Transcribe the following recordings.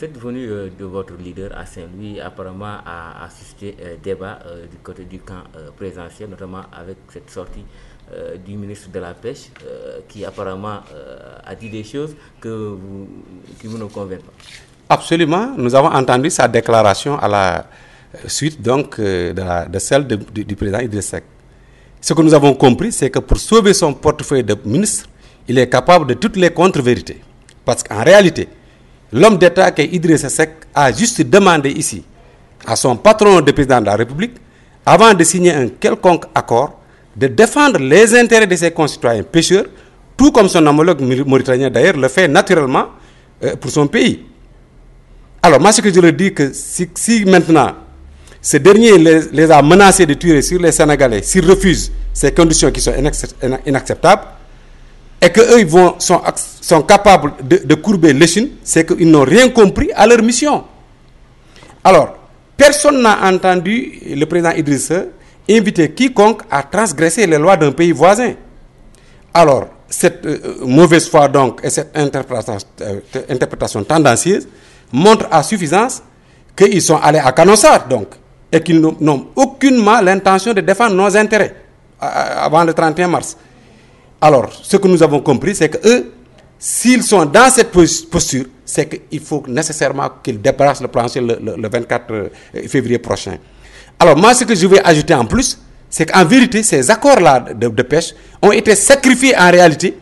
cette venue de votre leader à Saint-Louis apparemment a, suscité débat du côté du camp présidentiel, notamment avec cette sortie du ministre de la Pêche qui apparemment a dit des choses que vous, vous ne conviennent pas. Absolument. Nous avons entendu sa déclaration à la suite donc de, celle du président Idriss Seck. Ce que nous avons compris, c'est que pour sauver son portefeuille de ministre, il est capable de toutes les contre-vérités. Parce qu'en réalité, l'homme d'État qui est Idriss Seck a juste demandé ici à son patron de président de la République, avant de signer un quelconque accord, de défendre les intérêts de ses concitoyens pêcheurs, tout comme son homologue mauritanien d'ailleurs le fait naturellement euh, pour son pays. Alors moi ce que je leur dis que si, maintenant ce dernier les, les, a menacés de tuer sur les Sénégalais s'ils refusent ces conditions qui sont inacceptables et qu'eux vont sont, sont capables de, de courber l'échine, c'est qu'ils n'ont rien compris à leur mission. Alors, personne n'a entendu le président Idrissa inviter quiconque à transgresser les lois d'un pays voisin. Alors, cette euh, mauvaise foi donc et cette interprétation, euh, interprétation tendancieuse montrent à suffisance qu'ils sont allés à Canossar donc et qu'ils n'ont aucunement l'intention de défendre nos intérêts avant le 31 mars. Alors, ce que nous avons compris, c'est que eux, s'ils sont dans cette posture, c'est qu'il faut nécessairement qu'ils débarrassent le plancher le, le, le 24 février prochain. Alors, moi, ce que je vais ajouter en plus, c'est qu'en vérité, ces accords-là de, de, pêche ont été sacrifiés en réalité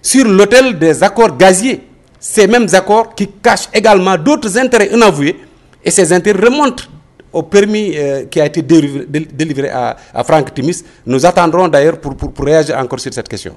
sur l'autel des accords gaziers. Ces mêmes accords qui cachent également d'autres intérêts inavoués, et ces intérêts remontent au permis euh, qui a été délivré, à, à Franck Timis. Nous attendrons d'ailleurs pour, pour, pour réagir encore sur cette question.